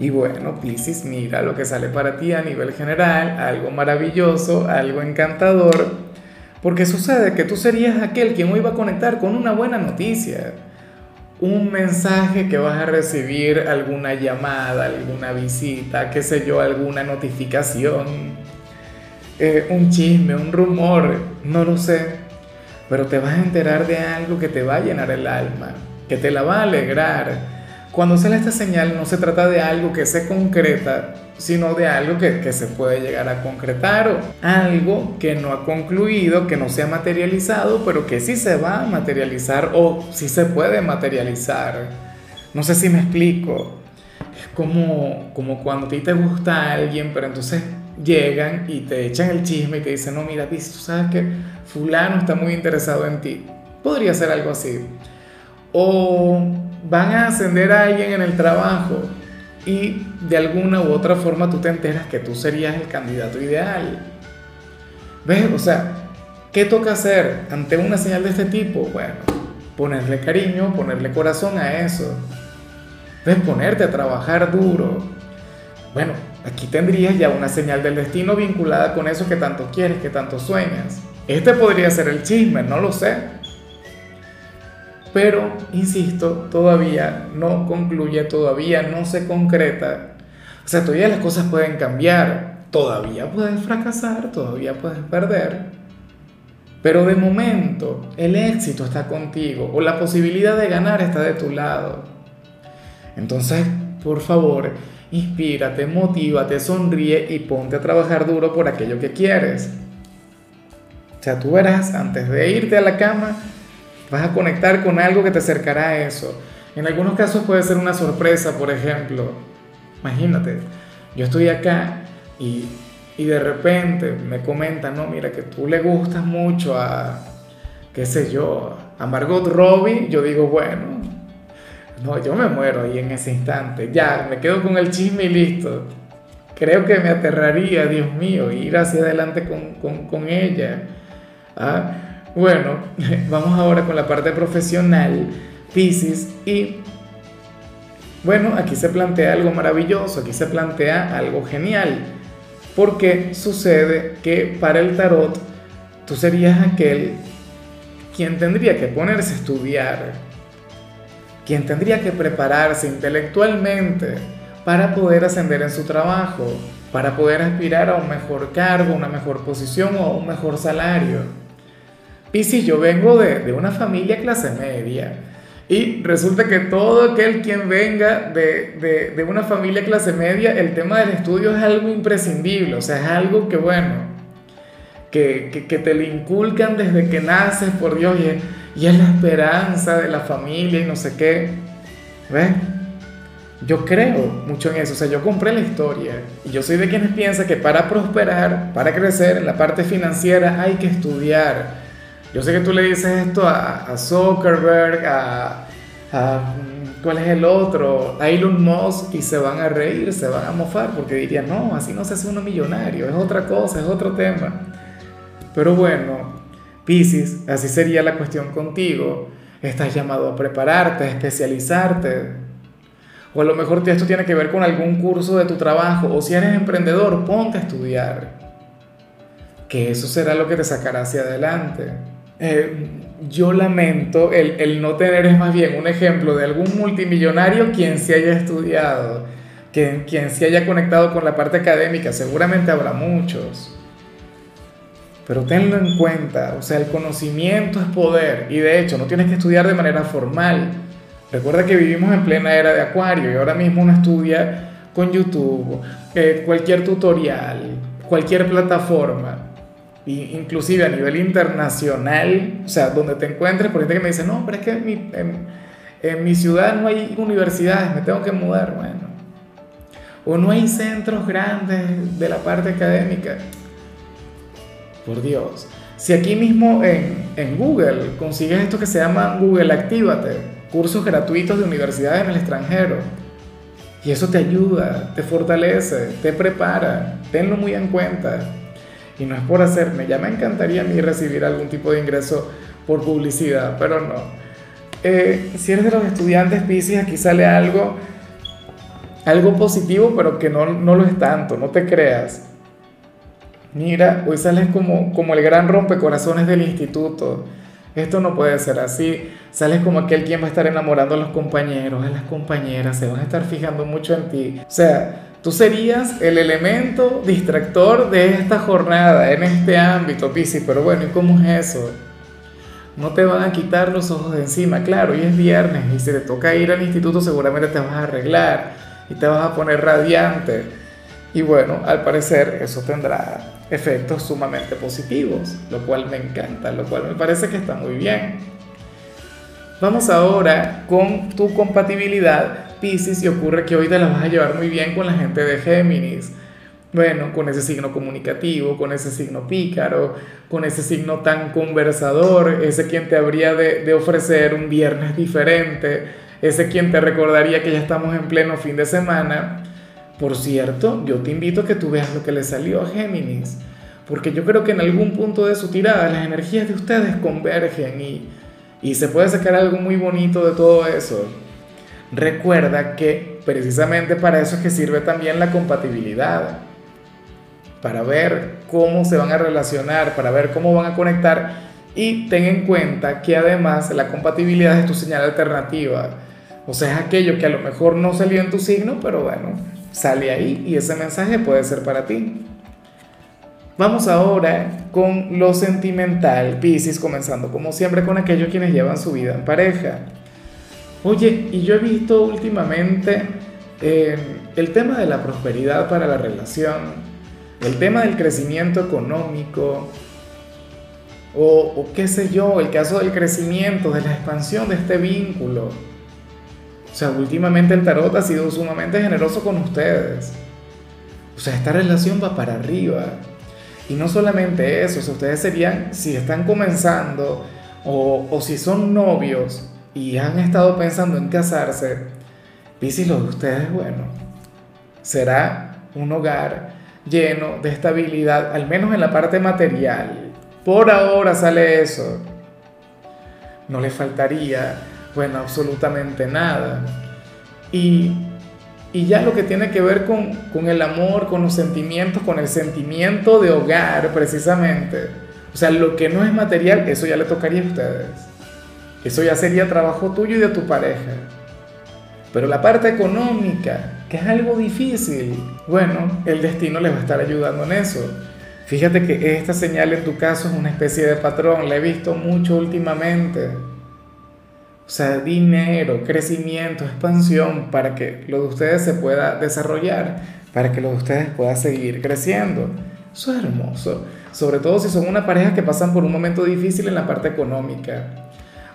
Y bueno, Piscis, mira lo que sale para ti a nivel general, algo maravilloso, algo encantador, porque sucede que tú serías aquel quien hoy va a conectar con una buena noticia, un mensaje que vas a recibir, alguna llamada, alguna visita, qué sé yo, alguna notificación, eh, un chisme, un rumor, no lo sé, pero te vas a enterar de algo que te va a llenar el alma, que te la va a alegrar cuando sale esta señal no se trata de algo que se concreta, sino de algo que, que, se puede llegar a concretar o algo que no ha concluido, que no se ha materializado, pero que sí se va a materializar o sí se puede materializar. No sé si me explico. Es como, como cuando a ti te gusta alguien, pero entonces llegan y te echan el chisme y te dicen, no, mira, tú sabes que fulano está muy interesado en ti. Podría ser algo así. O van a ascender a alguien en el trabajo y de alguna u otra forma tú te enteras que tú serías el candidato ideal. ¿Ves? O sea, ¿qué toca hacer ante una señal de este tipo? Bueno, ponerle cariño, ponerle corazón a eso. ¿Ves? Ponerte a trabajar duro. Bueno, aquí tendrías ya una señal del destino vinculada con eso que tanto quieres, que tanto sueñas. Este podría ser el chisme, no lo sé. Pero, insisto, todavía no concluye, todavía no se concreta. O sea, todavía las cosas pueden cambiar, todavía puedes fracasar, todavía puedes perder. Pero de momento el éxito está contigo o la posibilidad de ganar está de tu lado. Entonces, por favor, inspírate, motívate, sonríe y ponte a trabajar duro por aquello que quieres. O sea, tú verás, antes de irte a la cama, Vas a conectar con algo que te acercará a eso. En algunos casos puede ser una sorpresa, por ejemplo. Imagínate, yo estoy acá y, y de repente me comentan, no, mira, que tú le gustas mucho a, qué sé yo, a Margot Robbie. Yo digo, bueno, no, yo me muero ahí en ese instante. Ya, me quedo con el chisme y listo. Creo que me aterraría, Dios mío, ir hacia adelante con, con, con ella. ¿Ah? Bueno, vamos ahora con la parte profesional, Pisces, y bueno, aquí se plantea algo maravilloso, aquí se plantea algo genial, porque sucede que para el tarot tú serías aquel quien tendría que ponerse a estudiar, quien tendría que prepararse intelectualmente para poder ascender en su trabajo, para poder aspirar a un mejor cargo, una mejor posición o un mejor salario. Piscis, yo vengo de, de, una familia clase media y resulta que todo aquel quien venga de, de, de, una familia clase media, el tema del estudio es algo imprescindible, o sea, es algo que, bueno, que, que, que te lo inculcan desde que naces, por Dios, y es, y es la esperanza de la familia y no sé qué. ¿Ves? Yo creo mucho en eso, o sea, yo compré la historia y yo soy de quienes piensan que para prosperar, para crecer en la parte financiera hay que estudiar yo sé que tú le dices esto a, Zuckerberg, a, ¿Cuál es el otro? A Elon Musk y se van a reír, se van a mofar porque dirían, no, así no se hace uno millonario, es otra cosa, es otro tema. Pero bueno, Pisces, así sería la cuestión contigo. Estás llamado a prepararte, a especializarte. O a lo mejor esto tiene que ver con algún curso de tu trabajo. O si eres emprendedor, ponte a estudiar. Que eso será lo que te sacará hacia adelante. Eh, yo lamento el, el, no tener es más bien un ejemplo de algún multimillonario quien se haya estudiado, quien, quien se haya conectado con la parte académica, seguramente habrá muchos. Pero tenlo en cuenta, o sea, el conocimiento es poder y de hecho no tienes que estudiar de manera formal. Recuerda que vivimos en plena era de Acuario y ahora mismo uno estudia con YouTube, eh, cualquier tutorial, cualquier plataforma inclusive a nivel internacional, o sea, donde te encuentres, por gente que me dice, no, pero es que en mi, en, mi ciudad no hay universidades, me tengo que mudar, bueno. o no hay centros grandes de la parte académica. Por Dios, si aquí mismo en, en Google consigues esto que se llama Google Actívate, cursos gratuitos de universidades en el extranjero, y eso te ayuda, te fortalece, te prepara, tenlo muy en cuenta. Y no es por hacerme, ya me encantaría a mí recibir algún tipo de ingreso por publicidad, pero no. Eh, si eres de los estudiantes Pisces, aquí sale algo, algo positivo, pero que no, no lo es tanto, no te creas. Mira, hoy sales como, como el gran rompecorazones del instituto. Esto no puede ser así. Sales como aquel quien va a estar enamorando a los compañeros, a las compañeras, se van a estar fijando mucho en ti. O sea, tú serías el elemento distractor de esta jornada, en este ámbito, Piscis. Pero bueno, ¿y cómo es eso? No te van a quitar los ojos de encima. Claro, hoy es viernes y si te toca ir al instituto seguramente te vas a arreglar y te vas a poner radiante. Y bueno, al parecer eso tendrá efectos sumamente positivos, lo cual me encanta, lo cual me parece que está muy bien. Vamos ahora con tu compatibilidad Pisces y ocurre que hoy te la vas a llevar muy bien con la gente de Géminis. Bueno, con ese signo comunicativo, con ese signo pícaro, con ese signo tan conversador, ese quien te habría de, de ofrecer un viernes diferente, ese quien te recordaría que ya estamos en pleno fin de semana por cierto, yo te invito a que tú veas lo que le salió a Géminis, porque yo creo que en algún punto de su tirada las energías de ustedes convergen y, y se puede sacar algo muy bonito de todo eso. Recuerda que precisamente para eso es que sirve también la compatibilidad, para ver cómo se van a relacionar, para ver cómo van a conectar y ten en cuenta que además la compatibilidad es tu señal alternativa. O sea, es aquello que a lo mejor no salió en tu signo, pero bueno, sale ahí y ese mensaje puede ser para ti. Vamos ahora con lo sentimental, Pisces, comenzando como siempre con aquellos quienes llevan su vida en pareja. Oye, y yo he visto últimamente eh, el tema de la prosperidad para la relación, el tema del crecimiento económico, o, o qué sé yo, el caso del crecimiento, de la expansión de este vínculo o sea, últimamente el tarot ha sido sumamente generoso con ustedes. O sea, esta relación va para arriba. Y no solamente eso, o sea, ustedes serían, si están comenzando o, o si son novios y han estado pensando en casarse, Piscis, lo de ustedes, bueno, será un hogar lleno de estabilidad, al menos en la parte material. Por ahora sale eso. No le faltaría bueno, absolutamente nada. Y, y ya lo que tiene que ver con, con, el amor, con los sentimientos, con el sentimiento de hogar precisamente. O sea, lo que no es material, eso ya le tocaría a ustedes. Eso ya sería trabajo tuyo y de tu pareja. Pero la parte económica, que es algo difícil, bueno, el destino les va a estar ayudando en eso. Fíjate que esta señal en tu caso es una especie de patrón, la he visto mucho últimamente. O sea, dinero, crecimiento, expansión para que lo de ustedes se pueda desarrollar, para que lo de ustedes pueda seguir creciendo. Eso es hermoso. Sobre todo si son una pareja que pasan por un momento difícil en la parte económica.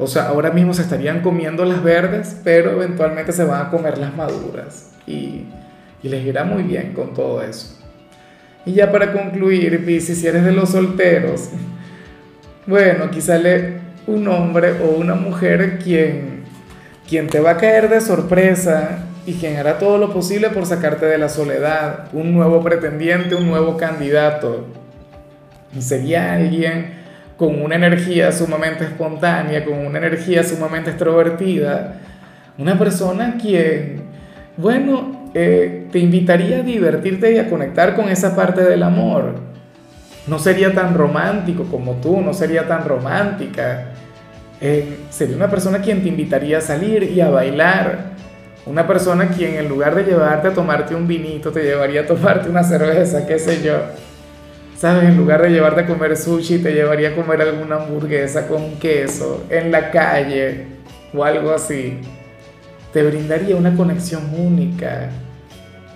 O sea, ahora mismo se estarían comiendo las verdes, pero eventualmente se van a comer las maduras. Y, y les irá muy bien con todo eso. Y ya para concluir, Piscis, si eres de los solteros, bueno, aquí sale un hombre o una mujer quien, quien te va a caer de sorpresa y quien hará todo lo posible por sacarte de la soledad, un nuevo pretendiente, un nuevo candidato. Sería alguien con una energía sumamente espontánea, con una energía sumamente extrovertida, una persona quien, bueno, eh, te invitaría a divertirte y a conectar con esa parte del amor no sería tan romántico como tú, no sería tan romántica. Eh, sería una persona quien te invitaría a salir y a bailar. Una persona quien en lugar de llevarte a tomarte un vinito, te llevaría a tomarte una cerveza, qué sé yo. ¿Sabes? En lugar de llevarte a comer sushi, te llevaría a comer alguna hamburguesa con queso en la calle o algo así. Te brindaría una conexión única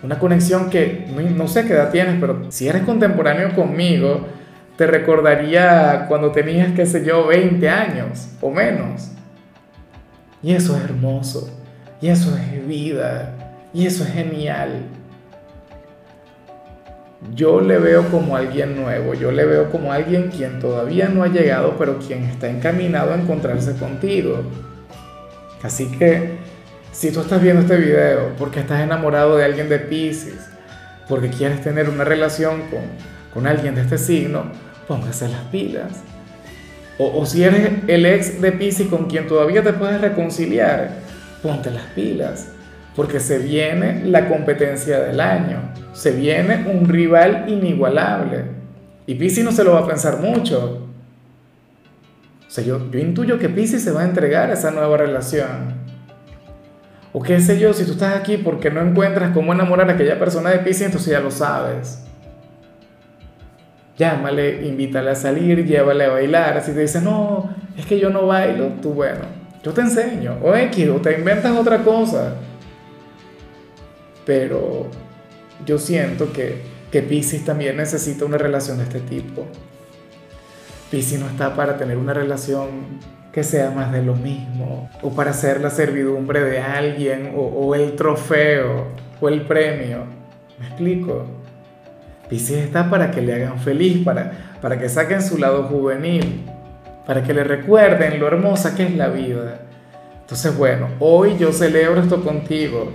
una conexión que no, sé qué edad tienes, pero si eres contemporáneo conmigo, te recordaría cuando tenías, qué sé yo, 20 años o menos. Y eso es hermoso, y eso es vida, y eso es genial. Yo le veo como alguien nuevo, yo le veo como alguien quien todavía no ha llegado, pero quien está encaminado a encontrarse contigo. Así que, si tú estás viendo este video porque estás enamorado de alguien de Pisces, porque quieres tener una relación con, con alguien de este signo, póngase las pilas. O, o, si eres el ex de Pisces con quien todavía te puedes reconciliar, ponte las pilas porque se viene la competencia del año, se viene un rival inigualable. Y Pisi no se lo va a pensar mucho. O sea, yo, yo intuyo que Pisi se va a entregar a esa nueva relación. O qué sé yo, si tú estás aquí porque no encuentras cómo enamorar a aquella persona de Pisi, entonces ya lo sabes. Llámale, invítale a salir, llévale a bailar. Si te dice, no, es que yo no bailo, tú bueno, yo te enseño. O X, o te inventas otra cosa pero yo siento que, que Pisces también necesita una relación de este tipo. Pisces no está para tener una relación que sea más de lo mismo, o para ser la servidumbre de alguien, o, el trofeo, o el premio. ¿Me explico? Pisces está para que le hagan feliz, para, para que saquen su lado juvenil, para que le recuerden lo hermosa que es la vida. Entonces, bueno, hoy yo celebro esto contigo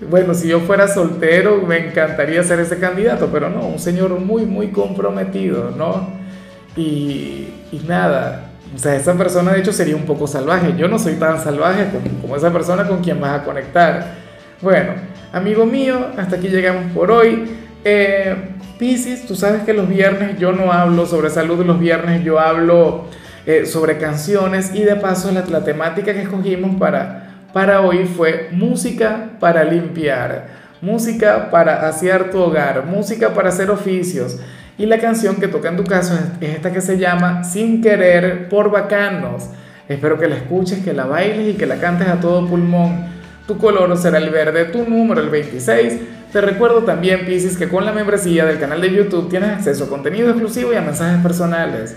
bueno, si yo fuera soltero, me encantaría ser ese candidato, pero no, un señor muy, muy comprometido, ¿no? Y, nada, o sea, esa persona de hecho sería un poco salvaje. Yo no soy tan salvaje como, esa persona con quien vas a conectar. Bueno, amigo mío, hasta aquí llegamos por hoy. Eh, Piscis, tú sabes que los viernes yo no hablo sobre salud, los viernes yo hablo eh, sobre canciones y de paso la, la temática que escogimos para para hoy fue música para limpiar, música para asear tu hogar, música para hacer oficios. Y la canción que toca en tu caso es esta que se llama Sin querer por bacanos. Espero que la escuches, que la bailes y que la cantes a todo pulmón. Tu color será el verde, tu número el 26. Te recuerdo también, Pisces, que con la membresía del canal de YouTube tienes acceso a contenido exclusivo y a mensajes personales.